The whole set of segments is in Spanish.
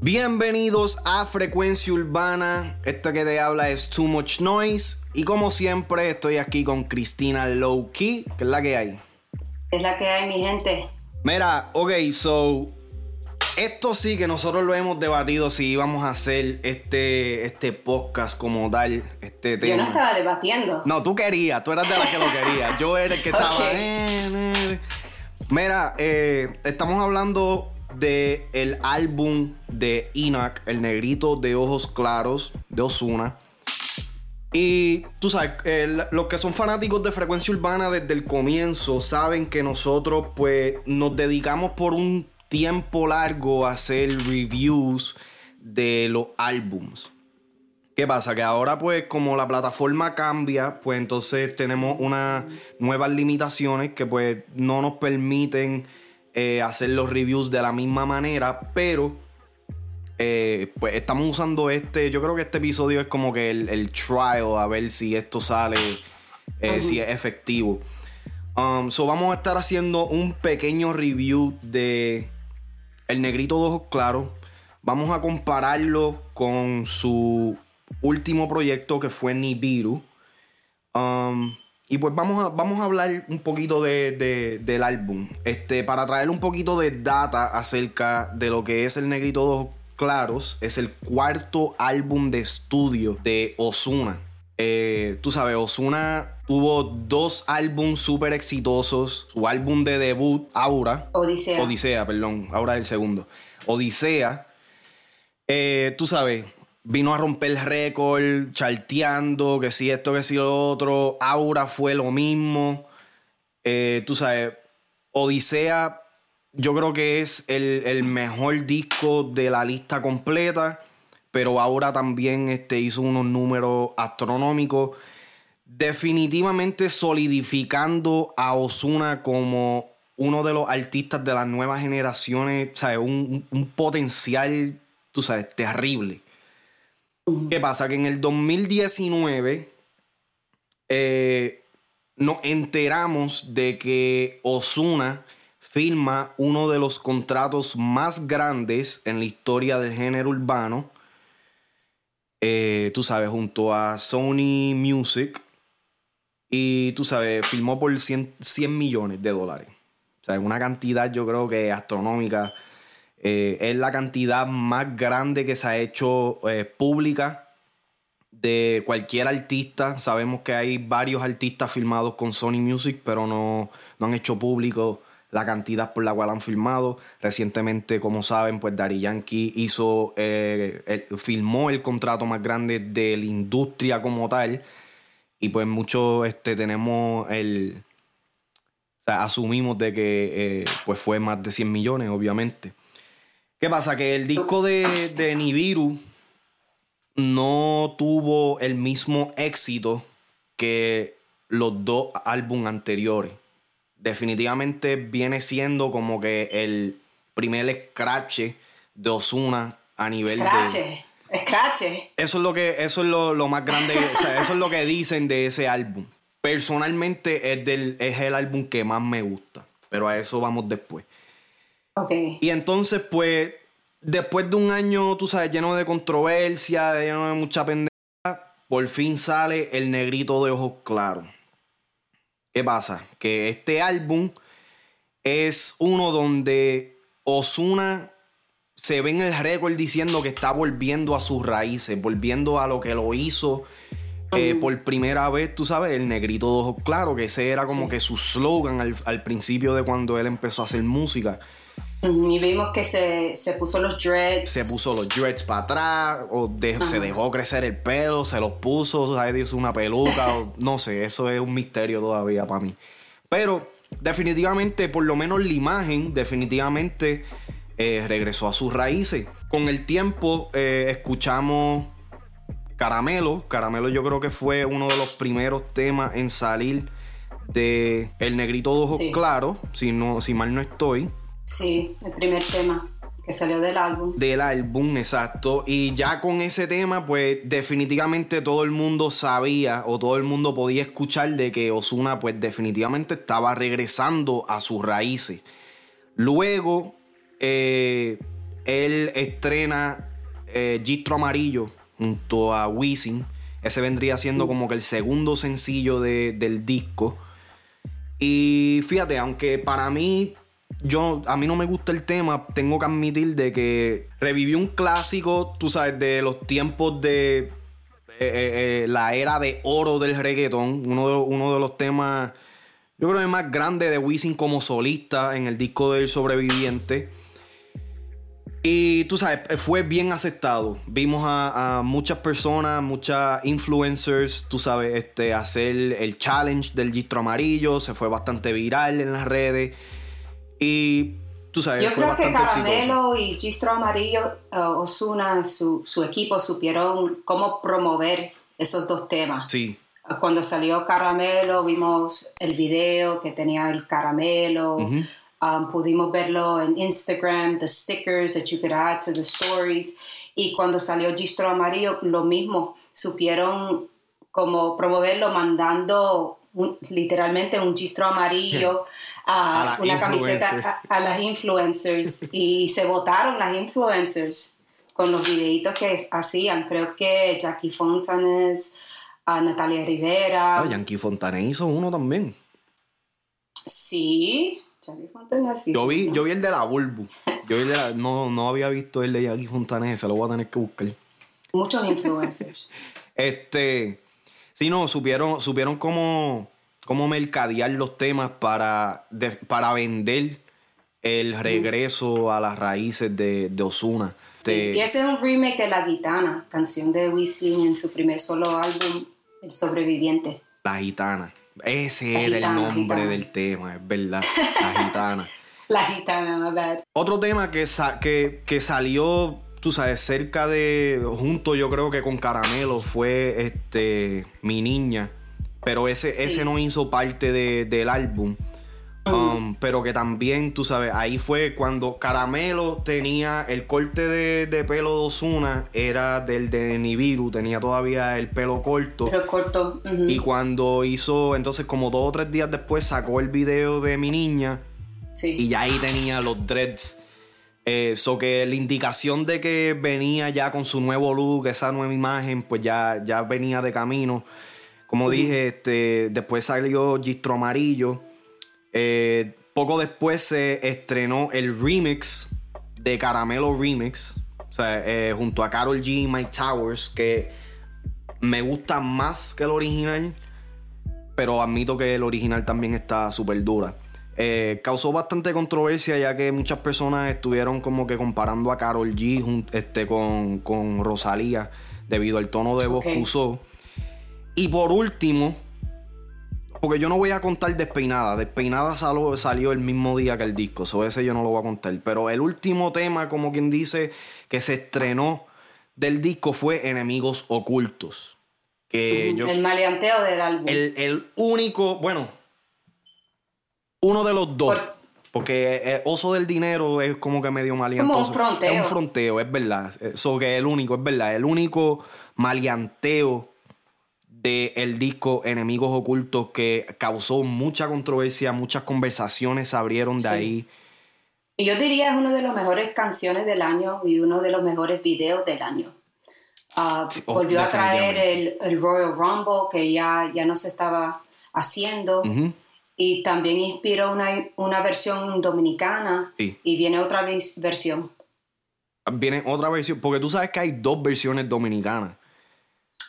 Bienvenidos a Frecuencia Urbana. Esto que te habla es Too Much Noise. Y como siempre, estoy aquí con Cristina Low Key, que es la que hay. Es la que hay, mi gente. Mira, ok, so. Esto sí que nosotros lo hemos debatido si íbamos a hacer este, este podcast como tal, este tema. Yo no estaba debatiendo. No, tú querías, tú eras de la que lo querías. Yo era el que estaba. Ok. eh, eh. Mira, eh, estamos hablando de el álbum de Enoch, el negrito de ojos claros de Osuna. Y tú sabes, el- los que son fanáticos de frecuencia urbana desde el comienzo saben que nosotros pues nos dedicamos por un tiempo largo a hacer reviews de los álbums. ¿Qué pasa? Que ahora pues como la plataforma cambia, pues entonces tenemos unas nuevas limitaciones que pues no nos permiten eh, hacer los reviews de la misma manera, pero eh, pues estamos usando este, yo creo que este episodio es como que el, el trial a ver si esto sale, eh, si es efectivo. Um, so vamos a estar haciendo un pequeño review de El Negrito de Ojos Claros. Vamos a compararlo con su último proyecto que fue Nibiru. Um, y pues vamos a, vamos a hablar un poquito de- de- del álbum. Este, para traer un poquito de data acerca de lo que es El Negrito de Ojos Claros. Es el cuarto álbum de estudio de Osuna. tú sabes, Osuna tuvo dos álbumes súper exitosos. Su álbum de debut, Aura. Odisea. Odisea, perdón. Ahora el segundo. Odisea. eh, tú sabes, vino a romper el récord, charteando, que si esto, que si lo otro. Aura fue lo mismo. Eh, tú sabes, Odisea, yo creo que es el, el mejor disco de la lista completa. Pero Aura también este, hizo unos números astronómicos definitivamente solidificando a Osuna como uno de los artistas de las nuevas generaciones, ¿sabes? Un- un potencial, tú sabes, terrible. ¿Qué pasa? Que en el 2019 eh, nos enteramos de que Osuna firma uno de los contratos más grandes en la historia del género urbano. Eh, tú sabes, junto a Sony Music. Y tú sabes, filmó por 100, 100 millones de dólares. O sea, una cantidad yo creo que astronómica. Eh, es la cantidad más grande que se ha hecho eh, pública de cualquier artista. Sabemos que hay varios artistas filmados con Sony Music, pero no, no han hecho público la cantidad por la cual han filmado. Recientemente, como saben, pues Daddy Yankee hizo, eh, el- filmó el contrato más grande de la industria como tal. Y pues muchos este, tenemos el... O sea, asumimos de que eh, pues fue más de 100 millones, obviamente. ¿Qué pasa? Que el disco de, de Nibiru no tuvo el mismo éxito que los dos álbumes anteriores. Definitivamente viene siendo como que el primer scratch de Osuna a nivel de... Scratch. Scratch. Eso es lo que, eso es lo, lo más grande, o sea, eso es lo que dicen de ese álbum. Personalmente es, del, es el álbum que más me gusta, pero a eso vamos después. Ok. Y entonces, pues, después de un año, tú sabes, lleno de controversia, lleno de mucha pendeja, por fin sale el negrito de ojos claros. ¿Qué pasa? Que este álbum es uno donde Osuna se ve en el récord diciendo que está volviendo a sus raíces, volviendo a lo que lo hizo eh, por primera vez, tú sabes, el negrito de ojos claros, que ese era como Sí. que su slogan al, al principio de cuando él empezó a hacer música. Y vimos que se, se puso los dreads. Se puso los dreads para atrás, o de- se dejó crecer el pelo, se los puso, ¿sabes? Hizo una peluca, o- no sé, eso es un misterio todavía para mí. Pero definitivamente, por lo menos la imagen, definitivamente eh, regresó a sus raíces. Con el tiempo eh, escuchamos Caramelo. Caramelo yo creo que fue uno de los primeros temas en salir de El Negrito de Ojos Sí. Claros, si, no, si mal no estoy. Sí, el primer tema. que salió del álbum. Del álbum, exacto. Y ya con ese tema, pues definitivamente todo el mundo sabía o todo el mundo podía escuchar de que Osuna, pues definitivamente estaba regresando a sus raíces. Luego, eh, él estrena eh, Gistro Amarillo junto a Wisin. Ese vendría siendo como que el segundo sencillo del disco. Y fíjate, aunque para mí yo, a mí no me gusta el tema, tengo que admitir de que reviví un clásico, tú sabes, de los tiempos de eh, eh, eh, la era de oro del reggaetón, uno de, uno de los temas, yo creo que más grande de Wisin como solista en el disco del sobreviviente. Y tú sabes, fue bien aceptado. Vimos a, muchas personas, muchas influencers, tú sabes, este, hacer el challenge del gistro amarillo. Se fue bastante viral en las redes. Y tú sabes, Yo creo que Caramelo y Gistro Amarillo, uh, Osuna, su, su, equipo supieron cómo promover esos dos temas. Sí. Cuando salió Caramelo, vimos el video que tenía el caramelo. um, pudimos verlo en Instagram, the stickers that you could add to the stories. Y cuando salió Gistro Amarillo, lo mismo. Supieron como promoverlo mandando literalmente un gistro amarillo, a, una camiseta a, las influencers y se votaron las influencers con los videitos que hacían. Creo que Jackie Fontanes, a Natalia Rivera. Ah, Jackie Fontanes hizo uno también. Sí, Jackie Fontanes Yo vi, yo vi el de la Bulbu. Yo vi no, no había visto el de Jackie Fontanes, se lo voy a tener que buscar. Muchos influencers. este. Sí, no, supieron, supieron cómo, cómo mercadear los temas para, para vender el regreso a las raíces de, de Osuna. Y ese es un remake de La Gitana, canción de Wisin en su primer solo álbum, El Sobreviviente. La Gitana. Ese era el nombre del tema, es verdad. La Gitana. la Gitana, my bad. Otro tema que, que, que salió tú sabes, cerca de, junto yo creo que con Caramelo fue este, Mi Niña, pero ese, ese no hizo parte del álbum. Um, pero que también, tú sabes, ahí fue cuando Caramelo tenía el corte de, pelo de Osuna, era del de Nibiru, tenía todavía el pelo corto. Pero corto. Y cuando hizo, entonces como dos o tres días después sacó el video de mi niña. Y ya ahí tenía los dreads eso que la indicación de que venía ya con su nuevo look, esa nueva imagen, pues ya, ya venía de camino. Como dije, este, después salió Gistro Amarillo. Eh, poco después se estrenó el remix de Caramelo Remix. O sea, eh, junto a Carol G y Mike Towers, que me gusta más que el original. Pero admito que el original también está súper dura. Eh, causó bastante controversia ya que muchas personas estuvieron como que comparando a Carol G este, con, con Rosalía debido al tono de voz que usó. Y por último, porque yo no voy a contar Despeinada. Despeinada salió, salió el mismo día que el disco. So ese yo no lo voy a contar. Pero el último tema, como quien dice, que se estrenó del disco fue Enemigos Ocultos. Que el maleanteo del álbum. El, el único, bueno, uno de los dos. porque eh, Oso del Dinero es como que medio maleantoso. Como un fronteo. Es un fronteo, es verdad. Eso que es el único, es verdad. El único maleanteo del disco Enemigos Ocultos que causó mucha controversia, muchas conversaciones se abrieron de ahí. Y yo diría es una de las mejores canciones del año y uno de los mejores videos del año. Uh, volvió a traer el, Royal Rumble que ya, ya no se estaba haciendo y también inspiró una, una versión dominicana y viene otra versión. Viene otra versión, porque tú sabes que hay dos versiones dominicanas.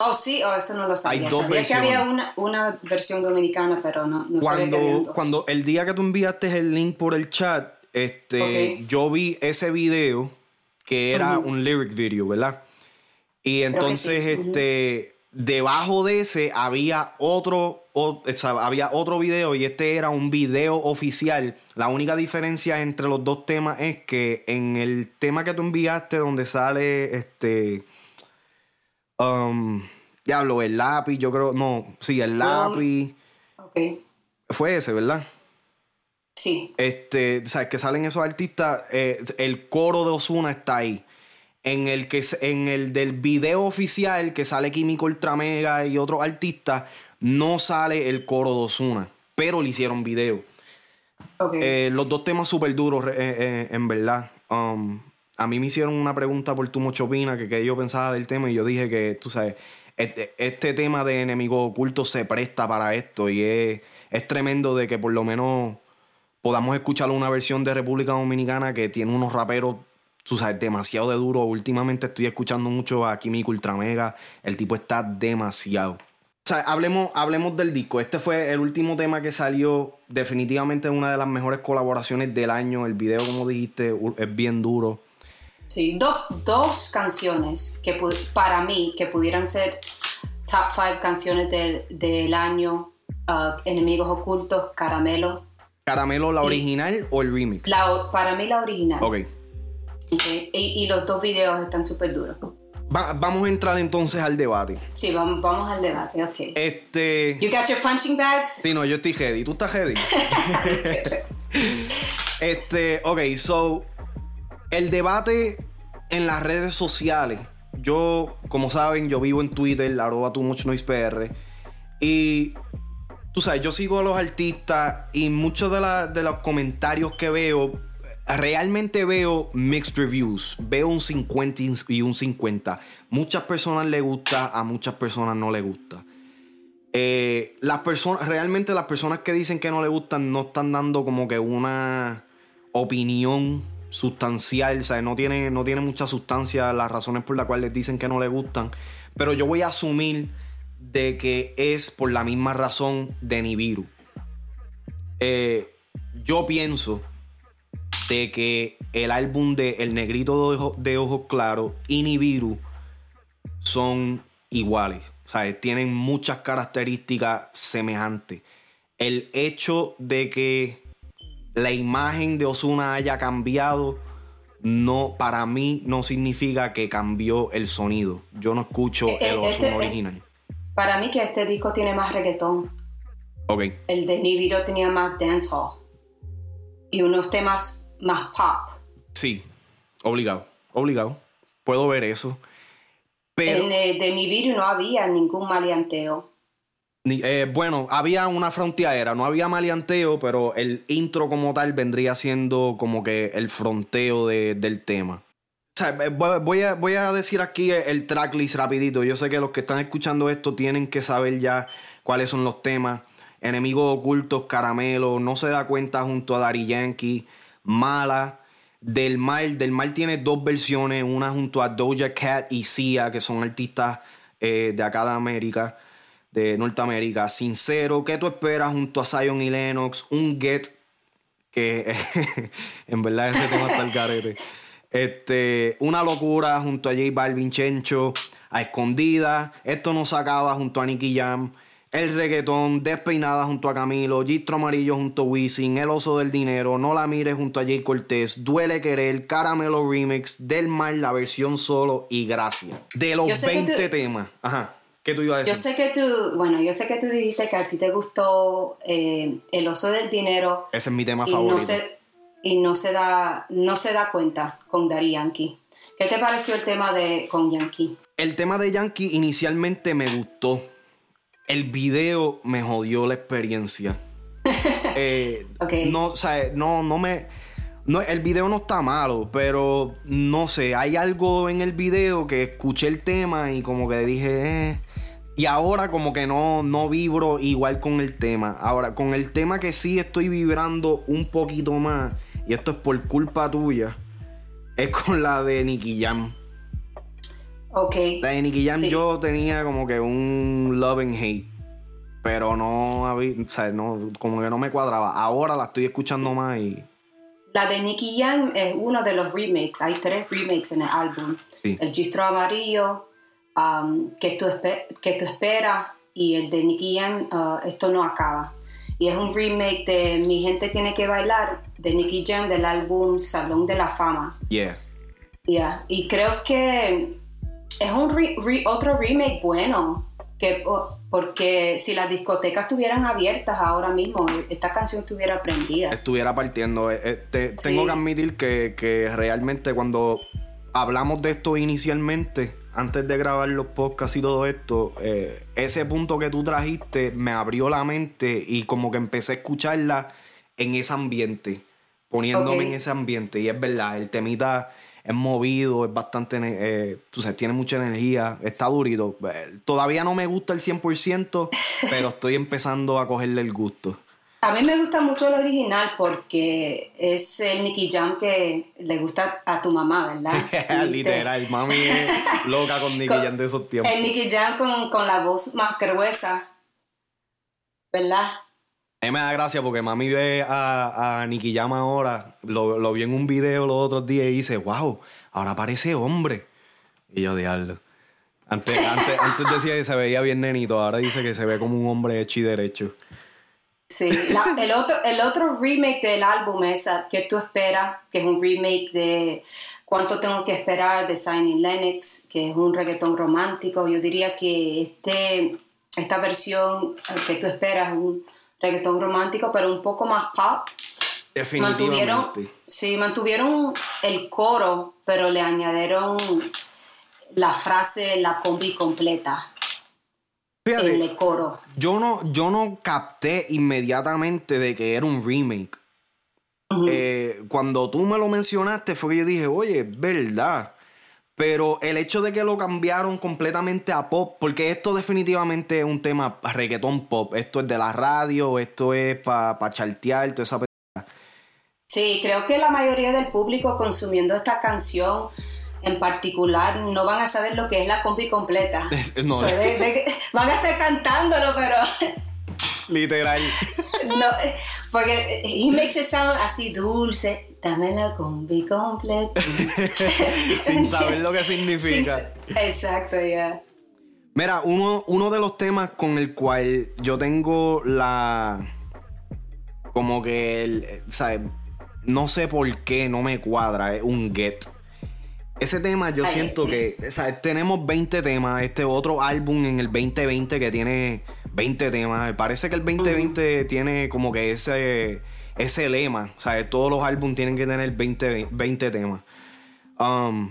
Oh, sí, oh, eso no lo sabía. Hay dos sabía que había una, una, versión dominicana, pero no, no cuando, sabía que había dos. Cuando el día que tú enviaste el link por el chat, este, yo vi ese video que era un lyric video, ¿verdad? Y entonces, este, Debajo de ese había otro, había otro video y este era un video oficial. La única diferencia entre los dos temas es que en el tema que tú enviaste donde sale este... Um, diablo, el lápiz, yo creo, no, sí, el lápiz. Ok. Fue ese, ¿verdad? Sí. Este, sabes que salen esos artistas, eh, el coro de Osuna está ahí. En el que en el del video oficial que sale Químico Ultramega y otros artistas, no sale el coro de Osuna, pero le hicieron video. Eh, los dos temas súper duros, eh, eh, en verdad. Um, a mí me hicieron una pregunta por tu mochopina, que, que yo pensaba del tema, y yo dije que, tú sabes, este, este tema de enemigos ocultos se presta para esto, y es, es tremendo de que por lo menos podamos escuchar una versión de República Dominicana que tiene unos raperos, tú sabes, demasiado de duro. Últimamente estoy escuchando mucho a Químico Ultramega, el tipo está demasiado. O sea, hablemos, hablemos del disco. Este fue el último tema que salió. Definitivamente una de las mejores colaboraciones del año. El video, como dijiste, es bien duro. Sí, do- dos canciones que para mí que pudieran ser top five canciones del, del año. uh, Enemigos ocultos, Caramelo. ¿Caramelo, la original o el remix? La, para mí la original. Ok. Ok, Y, y los dos videos están súper duros. Va- vamos a entrar entonces al debate. Sí, vamos, vamos al debate, ok. Este. You got your punching bags? Sí, no, yo estoy ready. ¿Tú estás ready? Este, ok, so, el debate en las redes sociales. Yo, como saben, yo vivo en Twitter, arroba too much noise PR. Y, tú sabes, yo sigo a los artistas y muchos de, la- de los comentarios que veo, realmente veo mixed reviews. Veo un 50 y un 50. Muchas personas le gusta, a muchas personas no le gusta. Eh, realmente las personas que dicen que no le gustan no están dando como que una opinión sustancial, o sea, no tiene, no tiene mucha sustancia las razones por las cuales les dicen que no le gustan, pero yo voy a asumir de que es por la misma razón de Nibiru. Eh, yo pienso de que el álbum de El Negrito de, Ojo- de Ojos Claros y Nibiru son iguales. O sea, tienen muchas características semejantes. El hecho de que la imagen de Osuna haya cambiado, no, para mí no significa que cambió el sonido. Yo no escucho Eh, el eh, este- Osuna es- original. Para mí que este disco tiene más reggaetón. Ok. El de Nibiru tenía más dancehall. Y unos temas más pop. Sí, obligado. Obligado. Puedo ver eso. Pero. En el de Nibiru no había ningún maleanteo. Ni- eh, bueno, había una fronteadera, no había maleanteo, pero el intro como tal vendría siendo como que el fronteo de- del tema. O sea, eh, voy a, voy a decir aquí el tracklist rapidito. Yo sé que los que están escuchando esto tienen que saber ya cuáles son los temas. Enemigos ocultos, Caramelo, No se da cuenta junto a Daddy Yankee, Mala, Del Mal. Del Mal tiene dos versiones, una junto a Doja Cat y Sia, que son artistas eh, de acá de América, de Norteamérica. Sincero, ¿qué tú esperas junto a Zion y Lennox? Un Get, que en verdad ese tema está el carete. Este, una locura junto a J Balvin Chencho, a Escondida, Esto no se acaba junto a Nicky Jam, El Reggaetón, Despeinada junto a Camilo, Gistro Amarillo junto a Wisin, El Oso del Dinero, No la mires junto a Jay Cortés, Duele Querer, Caramelo Remix, Del Mar, la versión solo y Gracias. De los Yo sé que 20 tú- temas. Ajá. ¿Qué tú ibas a decir? Yo sé que tú, bueno, yo sé que tú dijiste que a ti te gustó eh, El oso del dinero Ese es mi tema y favorito. no se y no se da no se da cuenta con Daddy Yankee. ¿Qué te pareció el tema de con Yankee? El tema de Yankee inicialmente me gustó. El video me jodió la experiencia. Eh. No, o sea, no, no me. No, el video no está malo, pero no sé, hay algo en el video que escuché el tema y como que dije, eh. Y ahora como que no, no vibro igual con el tema. Ahora, con el tema que sí estoy vibrando un poquito más, y esto es por culpa tuya, es con la de Nicky Jam. Ok. La de Nicky Jam Sí. yo tenía como que un love and hate. Pero no había, o sea, no, como que no me cuadraba. Ahora la estoy escuchando más y. La de Nicky Jam es uno de los remakes. Hay tres remakes en el álbum. Sí. El Gistro Amarillo, um, que, tú que tú esperas, y el de Nicky Jam, uh, Esto no acaba. Y es un remake de Mi gente tiene que bailar, de Nicky Jam, del álbum Salón de la Fama. Yeah. Yeah. Y creo que es un re- re- otro remake bueno, que que porque si las discotecas estuvieran abiertas ahora mismo, esta canción estuviera prendida. Estuviera partiendo. Eh, tengo que admitir que, que realmente cuando hablamos de esto inicialmente, antes de grabar los podcasts y todo esto, eh, ese punto que tú trajiste me abrió la mente y como que empecé a escucharla en ese ambiente, poniéndome en ese ambiente. Y es verdad, el temita es movido, es bastante, eh, tú sabes, tiene mucha energía, está durito. Eh, todavía no me gusta el 100%, pero estoy empezando a cogerle el gusto. A mí me gusta mucho el original porque es el Nicky Jam que le gusta a tu mamá, ¿verdad? Literal, mami es loca con Nicky Jam de esos tiempos. El Nicky Jam con, con la voz más gruesa, ¿verdad? A mí me da gracia porque mami ve a, a Nicky ahora, lo, lo, vi en un video los otros días y dice, wow, ahora parece hombre. Y yo, diablo. Antes, antes, antes decía que se veía bien nenito, ahora dice que se ve como un hombre hecho y derecho. Sí, el, otro, el otro remake del álbum es ¿Qué tú esperas? Que es un remake de ¿Cuánto tengo que esperar? de Signing Lennox, que es un reggaetón romántico. Yo diría que este, esta versión que tú esperas es un reggaetón romántico, pero un poco más pop. Definitivamente. Mantuvieron, sí, mantuvieron el coro, pero le añadieron la frase, la combi completa. Fíjate, el coro. Yo no, yo no capté inmediatamente de que era un remake. Eh, cuando tú me lo mencionaste fue que yo dije, oye, verdad. Pero el hecho de que lo cambiaron completamente a pop, porque esto definitivamente es un tema reggaetón pop. Esto es de la radio, esto es para pa chartear, toda esa Sí, creo que la mayoría del público consumiendo esta canción en particular no van a saber lo que es la combi completa. No. van a estar cantándolo, pero... Literal. no, porque he makes it sound así dulce. Dame la combi completa. Sin saber lo que significa. exacto, ya. Mira, uno, uno de los temas con el cual yo tengo la... Como que, el, ¿sabes? No sé por qué no me cuadra, es un get. Ese tema yo siento que, o tenemos 20 temas, este otro álbum en el 2020 que tiene 20 temas, parece que el 2020 tiene como que ese, ese lema, o sea, todos los álbumes tienen que tener 20, 20 temas. Um,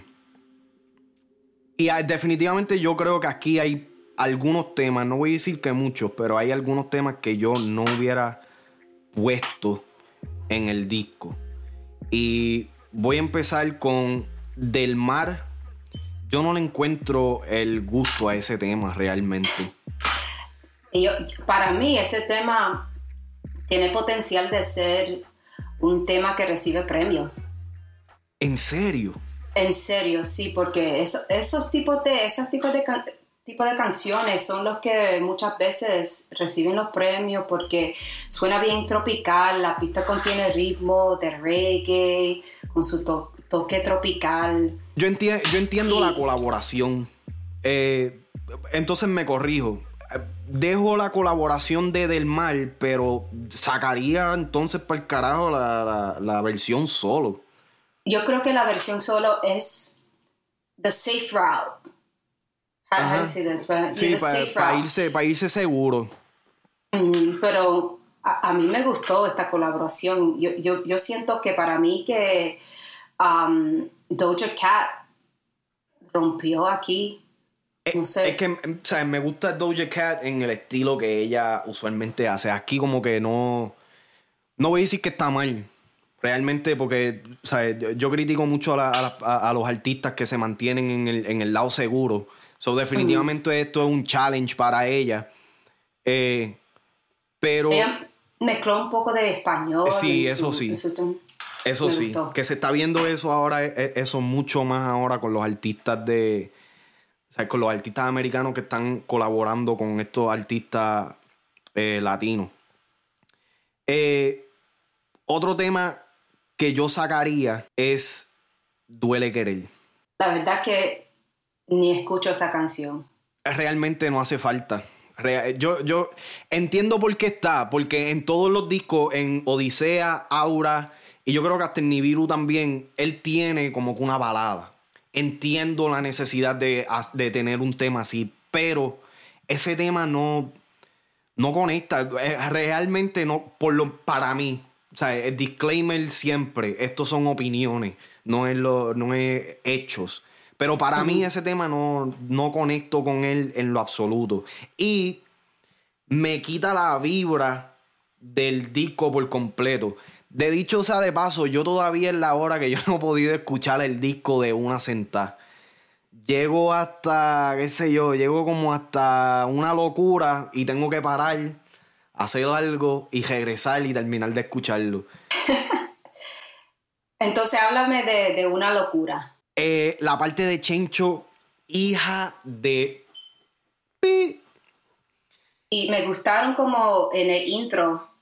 y definitivamente yo creo que aquí hay algunos temas, no voy a decir que muchos, pero hay algunos temas que yo no hubiera puesto en el disco. Y voy a empezar con del mar, yo no le encuentro el gusto a ese tema realmente. Yo, para mí ese tema tiene potencial de ser un tema que recibe premio. ¿En serio? En serio, sí, porque esos tipos de, esos tipos de, tipo de canciones son los que muchas veces reciben los premios porque suena bien tropical, la pista contiene ritmo de reggae, con su toque toque tropical. Yo, yo entiendo la colaboración. Eh, entonces me corrijo. Dejo la colaboración de Del Mar, pero sacaría entonces para el carajo la, versión solo. Yo creo que la versión solo es the safe route. Sí, para, irse, para irse seguro. Mm, pero a, mí me gustó esta colaboración. Yo, yo, yo siento que para mí que um, Doja Cat rompió aquí. Eh, no sé. Es que o me gusta Doja Cat en el estilo que ella usualmente hace. Aquí como que no... No voy a decir que está mal. Realmente porque yo, critico mucho a, los artistas que se mantienen en el, lado seguro. So, definitivamente esto es un challenge para ella. Eh, pero... Ella mezcló un poco de español. Sí, eso sí. Eso sí, que se está viendo eso ahora, e, e, eso mucho más ahora con los artistas de. Sea, con los artistas americanos que están colaborando con estos artistas eh, latinos. Eh, otro tema que yo sacaría es Duele Querer. La verdad que ni escucho esa canción. Realmente no hace falta. Yo, yo entiendo por qué está, porque en todos los discos, en Odisea, Aura, y yo creo que hasta en Nibiru también, él tiene como que una balada. Entiendo la necesidad de, tener un tema así, pero ese tema no, no conecta. Realmente no, por lo, para mí. O sea, el disclaimer siempre, estos son opiniones, no es, lo, no es hechos. Pero para mí ese tema no, no conecto con él en lo absoluto. Y me quita la vibra del disco por completo. De dicho sea de paso, yo todavía es la hora que yo no he podido escuchar el disco de una sentada. Llego hasta, qué sé yo, llego como hasta una locura y tengo que parar, hacer algo y regresar y terminar de escucharlo. Entonces háblame de, una locura. Eh, la parte de Chencho, hija de... Y me gustaron como en el intro,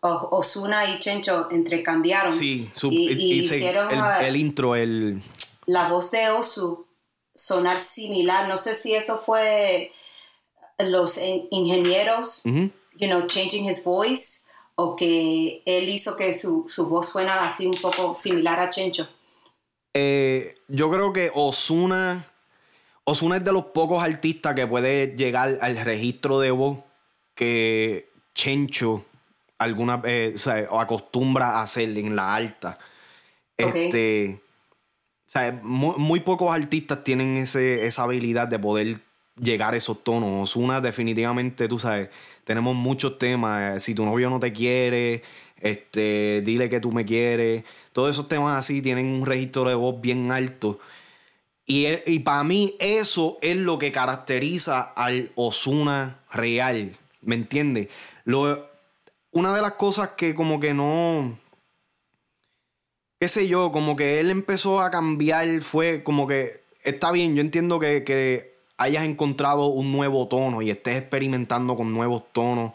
Osuna y Chencho entrecambiaron. Sí, y, hicieron el, intro, el... La voz de Osu sonar similar. No sé si eso fue los ingenieros, you know, changing his voice, o que él hizo que su, voz suena así un poco similar a Chencho. Eh, yo creo que Osuna Osuna es de los pocos artistas que puede llegar al registro de voz que Chencho alguna eh, o acostumbra a hacer en la alta. Este, muy, pocos artistas tienen ese, esa habilidad de poder llegar a esos tonos. Osuna definitivamente, tú sabes, tenemos muchos temas. Eh, si tu novio no te quiere, este, dile que tú me quieres. Todos esos temas así tienen un registro de voz bien alto. Y, para mí eso es lo que caracteriza al Osuna real, ¿me entiendes? Una de las cosas que como que no, qué sé yo, como que él empezó a cambiar fue como que, está bien, yo entiendo que, que hayas encontrado un nuevo tono y estés experimentando con nuevos tonos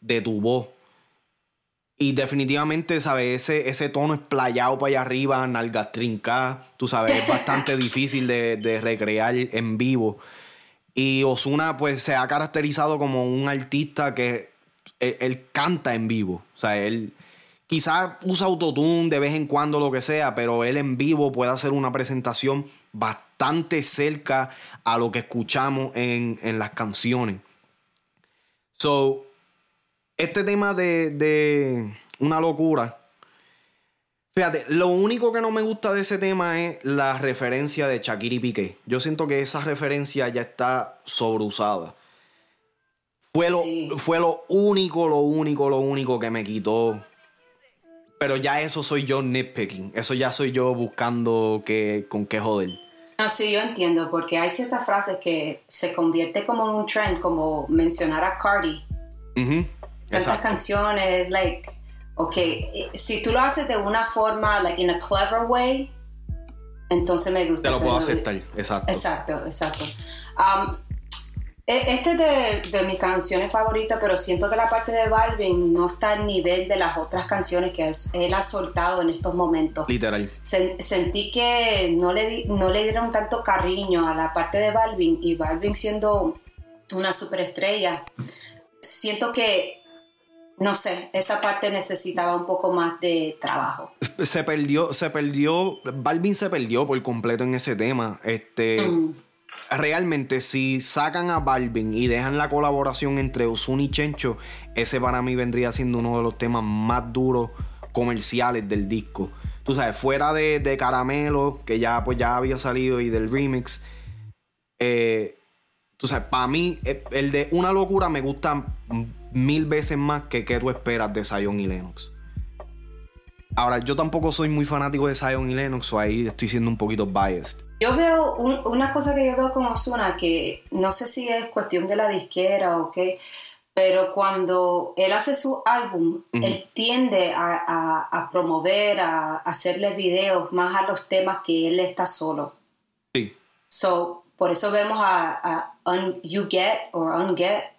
de tu voz. Y definitivamente, ¿sabes? Ese, ese tono esplayado para allá arriba, nalgas trincadas, tú sabes, es bastante difícil de, recrear en vivo. Y Osuna, pues, se ha caracterizado como un artista que él, canta en vivo. O sea, él quizás usa autotune de vez en cuando, lo que sea, pero él en vivo puede hacer una presentación bastante cerca a lo que escuchamos en, en las canciones. So, este tema de, una locura. Fíjate, lo único que no me gusta de ese tema es la referencia de Shakira y Piqué. Yo siento que esa referencia ya está sobreusada. Fue lo, fue lo único, lo único, lo único que me quitó. Pero ya eso soy yo nitpicking. Eso ya soy yo buscando que, con qué joder. No, sí, yo entiendo, porque hay ciertas frases que se convierte como en un trend, como mencionar a Cardi tantas canciones, like, ok, si tú lo haces de una forma, like, in a clever way, entonces me gusta. Te lo puedo aceptar, exacto. Exacto, exacto. Um, este es de, mis canciones favoritas, pero siento que la parte de Balvin no está al nivel de las otras canciones que él, ha soltado en estos momentos. Literal. sentí que no le, no le dieron tanto cariño a la parte de Balvin y Balvin siendo una superestrella. Siento que no sé, esa parte necesitaba un poco más de trabajo. Se perdió, se perdió, Balvin se perdió por completo en ese tema. Este, realmente, si sacan a Balvin y dejan la colaboración entre Ozuna y Chencho, ese para mí vendría siendo uno de los temas más duros comerciales del disco. Tú sabes, fuera de, Caramelo, que ya, pues, ya había salido, y del remix. Eh, tú sabes, para mí, eh, el de Una Locura me gusta mil veces más que qué tú esperas de Zion y Lennox. Ahora, yo tampoco soy muy fanático de Zion y Lennox, o ahí estoy siendo un poquito biased. Yo veo una cosa que yo veo con Ozuna, que no sé si es cuestión de la disquera o qué, pero cuando él hace su álbum, él tiende a, promover, a, hacerle videos más a los temas que él está solo. Sí. So, por eso vemos a, You Get o Unget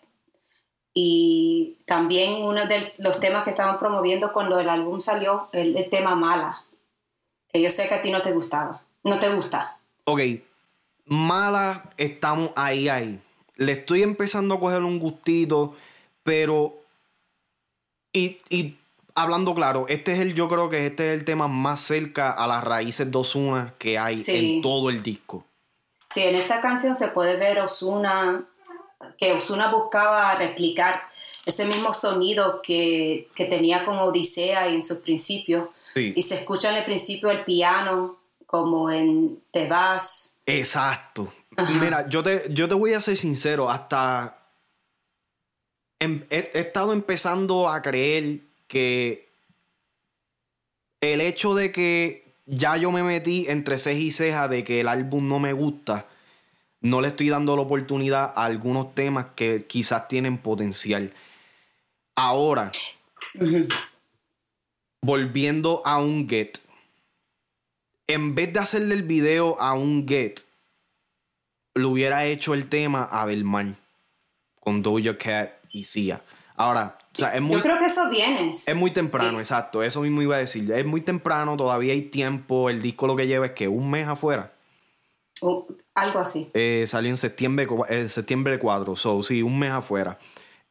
y también uno de los temas que estaban promoviendo cuando el álbum salió, el, el, tema Mala, que yo sé que a ti no te gustaba, no te gusta. Ok, Mala, estamos ahí, ahí. Le estoy empezando a coger un gustito, pero... Y, y hablando claro, este es el, yo creo que este es el tema más cerca a las raíces de Osuna que hay en todo el disco. Sí, en esta canción se puede ver Osuna que Osuna buscaba replicar ese mismo sonido que, tenía con Odisea en sus principios. Y se escucha en el principio el piano, como en Te vas. Exacto. Mira, yo te, yo te voy a ser sincero, hasta em, he, estado empezando a creer que el hecho de que ya yo me metí entre ceja y ceja de que el álbum no me gusta, no le estoy dando la oportunidad a algunos temas que quizás tienen potencial. Ahora, volviendo a un Get, en vez de hacerle el video a un Get, lo hubiera hecho el tema a Del Mar con Doja Cat y Sia. Ahora, o sea, es muy, Yo creo que eso viene. Es muy temprano, exacto. Eso mismo iba a decir. Es muy temprano, todavía hay tiempo. El disco lo que lleva es que un mes afuera. Algo así. Eh, salió en septiembre, eh, septiembre 4, so sí, un mes afuera.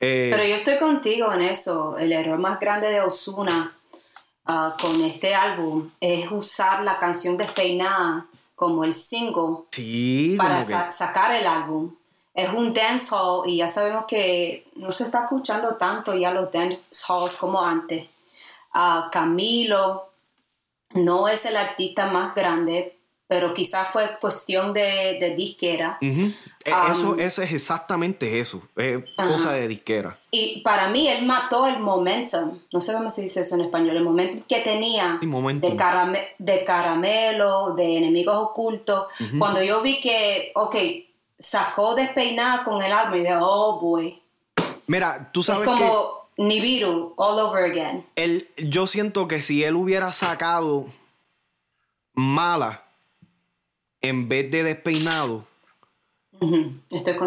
Eh, Pero yo estoy contigo en eso. El error más grande de Osuna ah, con este álbum es usar la canción despeinada como el single para sacar el álbum. Es un dancehall y ya sabemos que no se está escuchando tanto ya los dancehalls como antes. Uh, Camilo no es el artista más grande, pero quizás fue cuestión de, disquera. E, eso, um, eso es exactamente eso, es cosa de disquera. Y para mí él mató el momentum, no sé cómo se dice eso en español, el momentum que tenía de, de, caramelo, de enemigos ocultos. Cuando yo vi que, ok, sacó despeinada con el álbum y dije, oh boy. Mira, tú sabes es como Nibiru all over again. yo siento que si él hubiera sacado mala en vez de despeinado,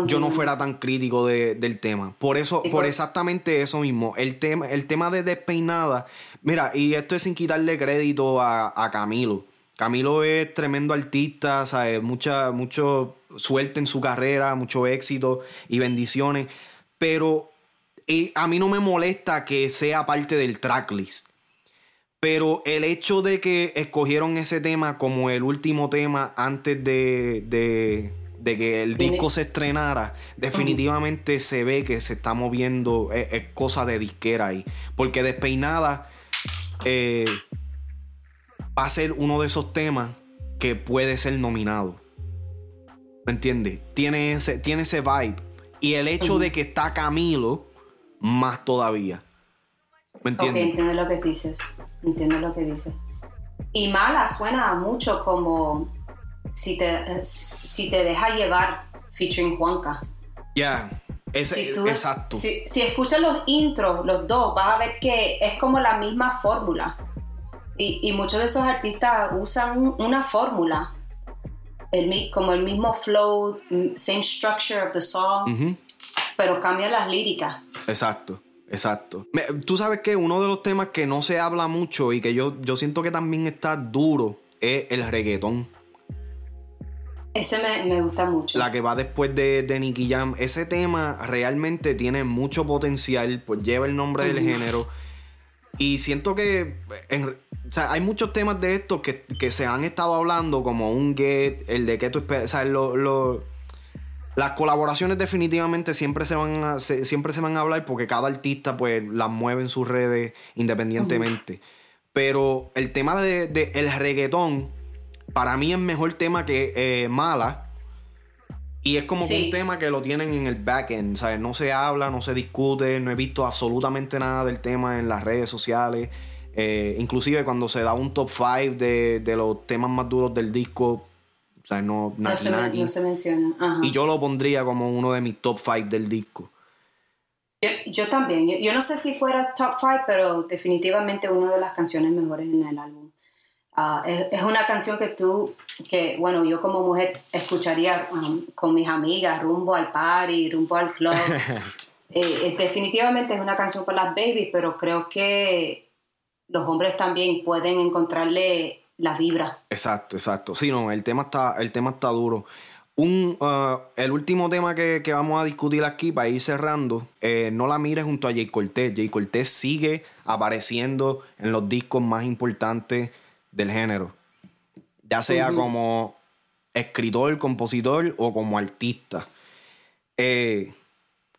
yo no fuera tan crítico del tema. Por eso, por, exactamente eso mismo. El tema, el tema de despeinada, mira, y esto es sin quitarle crédito a, Camilo. Camilo es tremendo artista, ¿sabes? Mucha, mucho suerte en su carrera, mucho éxito y bendiciones. Pero a mí no me molesta que sea parte del tracklist. Pero el hecho de que escogieron ese tema como el último tema antes de, que el disco se estrenara, definitivamente se ve que se está moviendo, es, cosa de disquera ahí. Porque Despeinada eh, va a ser uno de esos temas que puede ser nominado. ¿Me entiendes? Tiene ese, tiene ese vibe. Y el hecho de que está Camilo, más todavía. ¿Me entiendes? Ok, entiendo lo que dices. Entiendo lo que dices. Y mala suena mucho como si te, si te deja llevar featuring Juanca. Ya, exacto. Si, si, escuchas los intros, los dos, vas a ver que es como la misma fórmula. Y, y, muchos de esos artistas usan una fórmula. El, como el mismo flow, same structure of the song, pero cambian las líricas. Exacto. Exacto. Tú sabes que uno de los temas que no se habla mucho y que yo, yo siento que también está duro es el reggaetón. Ese me, gusta mucho. La que va después de, de Nicky Jam. Ese tema realmente tiene mucho potencial, pues lleva el nombre del género. Y siento que o sea, hay muchos temas de estos que, se han estado hablando, como un get, el de que tú esperas. O sea, lo las colaboraciones definitivamente siempre se van a, siempre se van a hablar porque cada artista pues las mueve en sus redes independientemente. Pero el tema de, el reggaetón, para mí es mejor tema que eh, Mala. Y es como un tema que lo tienen en el backend, ¿sabes? No se habla, no se discute, no he visto absolutamente nada del tema en las redes sociales. Eh, inclusive cuando se da un top 5 de, de, los temas más duros del disco, sea, no, no, se, menciona. Y yo lo pondría como uno de mis top 5 del disco. Yo, también. Yo, no sé si fuera top 5, pero definitivamente una de las canciones mejores en el álbum. Ah, es, una canción que tú, que bueno, yo como mujer escucharía um, con mis amigas rumbo al party, rumbo al club. Eh, eh, definitivamente es una canción para las babies, pero creo que los hombres también pueden encontrarle la vibra. Exacto, exacto. Sí, no, el tema está, el tema está duro. Un, uh, el último tema que, vamos a discutir aquí para ir cerrando, eh, no la mires junto a Jay Cortez. Jay Cortez sigue apareciendo en los discos más importantes del género. Ya sea como escritor, compositor o como artista. Eh,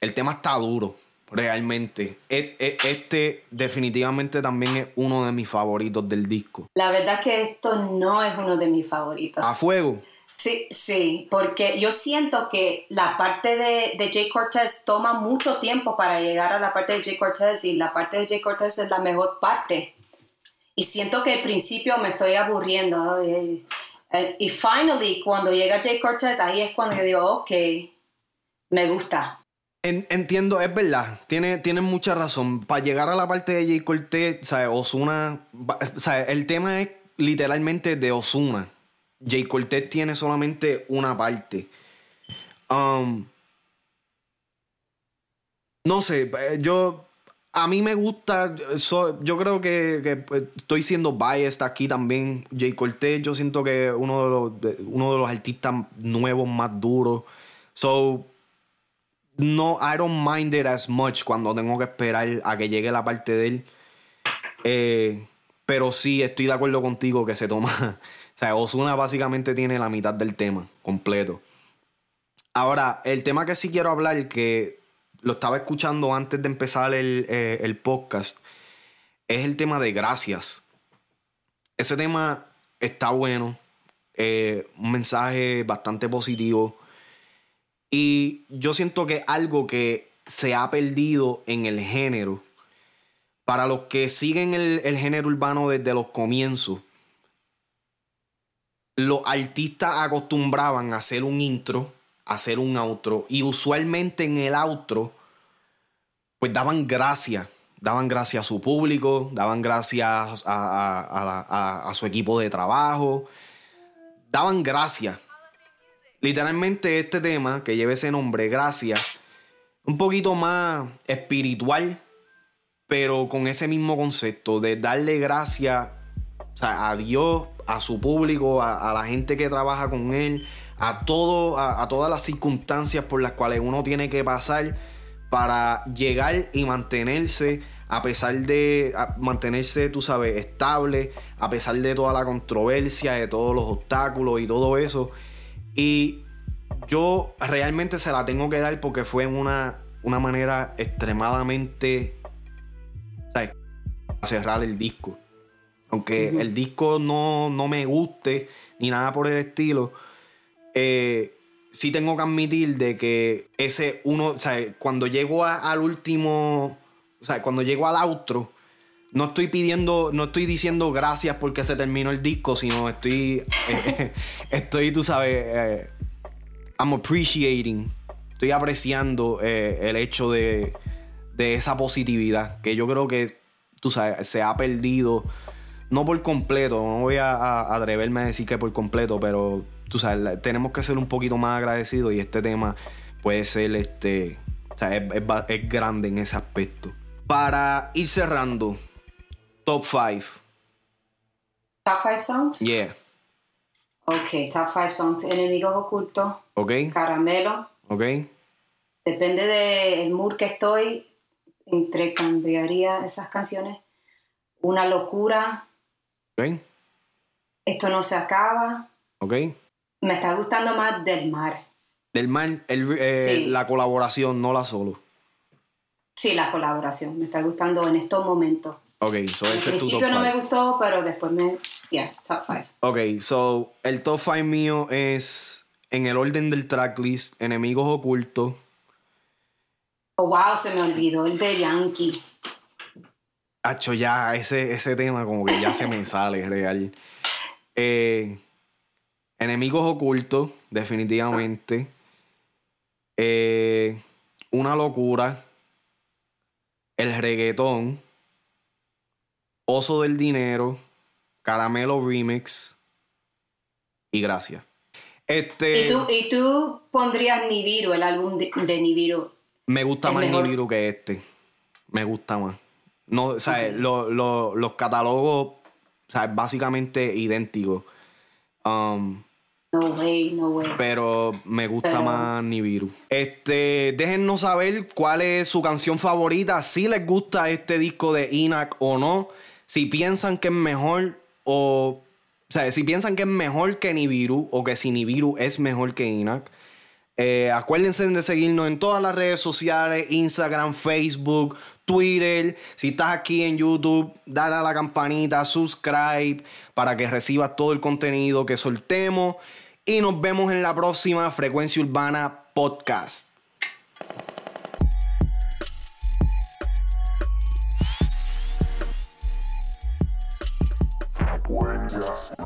El tema está duro, realmente. E, e, este definitivamente también es uno de mis favoritos del disco. La verdad es que esto no es uno de mis favoritos. A fuego. Sí, sí, porque yo siento que la parte de, de Jay Cortez toma mucho tiempo para llegar a la parte de Jay Cortez y la parte de Jay Cortez es la mejor parte. Y siento que al principio me estoy aburriendo. Y, y finally, cuando llega Jay Cortez, ahí es cuando yo digo, ok, me gusta. Entiendo, es verdad, tiene, tiene mucha razón. Para llegar a la parte de Jay Cortez, ¿sabes? Osuna, el tema es literalmente de Osuna Jay Cortez tiene solamente una parte. Um, no sé, eh, yo. A mí me gusta. yo creo que, pues, estoy siendo biased aquí también. Jay Cortez, yo siento que uno de los, uno de los artistas nuevos más duros. So. No, I don't mind it as much cuando tengo que esperar a que llegue la parte de él. Eh, pero sí, estoy de acuerdo contigo que se toma o sea, Osuna básicamente tiene la mitad del tema completo. Ahora, el tema que sí quiero hablar, que lo estaba escuchando antes de empezar el, eh, podcast, es el tema de gracias. Ese tema está bueno, eh, un mensaje bastante positivo. Y yo siento que algo que se ha perdido en el género, para los que siguen el, el género urbano desde los comienzos, los artistas acostumbraban a hacer un intro, a hacer un outro, y usualmente en el outro, pues daban gracias, daban gracias a su público, daban gracias a, su equipo de trabajo, daban gracias. Literalmente este tema que lleva ese nombre, gracias, un poquito más espiritual, pero con ese mismo concepto de darle gracias a Dios a su público, a, la gente que trabaja con él, a, todo, a, todas las circunstancias por las cuales uno tiene que pasar para llegar y mantenerse a pesar de mantenerse, tú sabes, estable, a pesar de toda la controversia, de todos los obstáculos y todo eso. Y yo realmente se la tengo que dar porque fue en una, una manera extremadamente... ¿sabes? A cerrar el disco. Aunque el disco no, me guste ni nada por el estilo, eh, sí tengo que admitir de que ese uno, sea, cuando llego al último, cuando llego al outro, no estoy pidiendo, no estoy diciendo gracias porque se terminó el disco, sino estoy, eh, estoy, tú sabes, eh, I'm appreciating, estoy apreciando el hecho de, de esa positividad que yo creo que, tú sabes, se ha perdido no por completo, no voy a, atreverme a decir que por completo, pero tú sabes, tenemos que ser un poquito más agradecidos y este tema puede ser este, o sea, es, grande en ese aspecto. Para ir cerrando, top 5. Top 5 songs? Yeah. Ok, top 5 songs. Enemigos ocultos. Ok. Caramelo. Ok. Depende del mood que estoy, entrecambiaría esas canciones. Una locura esto no se acaba. Ok. Me está gustando más del mar. Del mar, eh, la colaboración, no la solo. Sí, la colaboración. Me está gustando en estos momentos. Ok, so Al principio no me gustó, pero después me. Yeah, top 5. Ok, so el top 5 mío es en el orden del tracklist: Enemigos Ocultos. Oh, wow, se me olvidó el de Yankee. Hacho, ya, ese, ese tema como que ya se me sale, real. Eh, enemigos ocultos, definitivamente. Eh, una locura. El reggaetón. Oso del dinero. Caramelo Remix. Y gracias. Este, ¿Y, tú, ¿Y tú pondrías Nibiru, el álbum de, Nibiru? Me gusta más Nibiru que este. Me gusta más. No, o sea, los catálogos, o sea, básicamente idénticos. Um, no way, no way. Pero me gusta más Nibiru. Este, déjennos saber cuál es su canción favorita, si les gusta este disco de Inak o no, si piensan que es mejor o o sea, si piensan que es mejor que Nibiru o que si Nibiru es mejor que Inak. Eh, acuérdense de seguirnos en todas las redes sociales, Instagram, Facebook, Twitter. Si estás aquí en YouTube, dale a la campanita, subscribe para que recibas todo el contenido que soltemos. Y nos vemos en la próxima Frecuencia Urbana Podcast. Frecuencia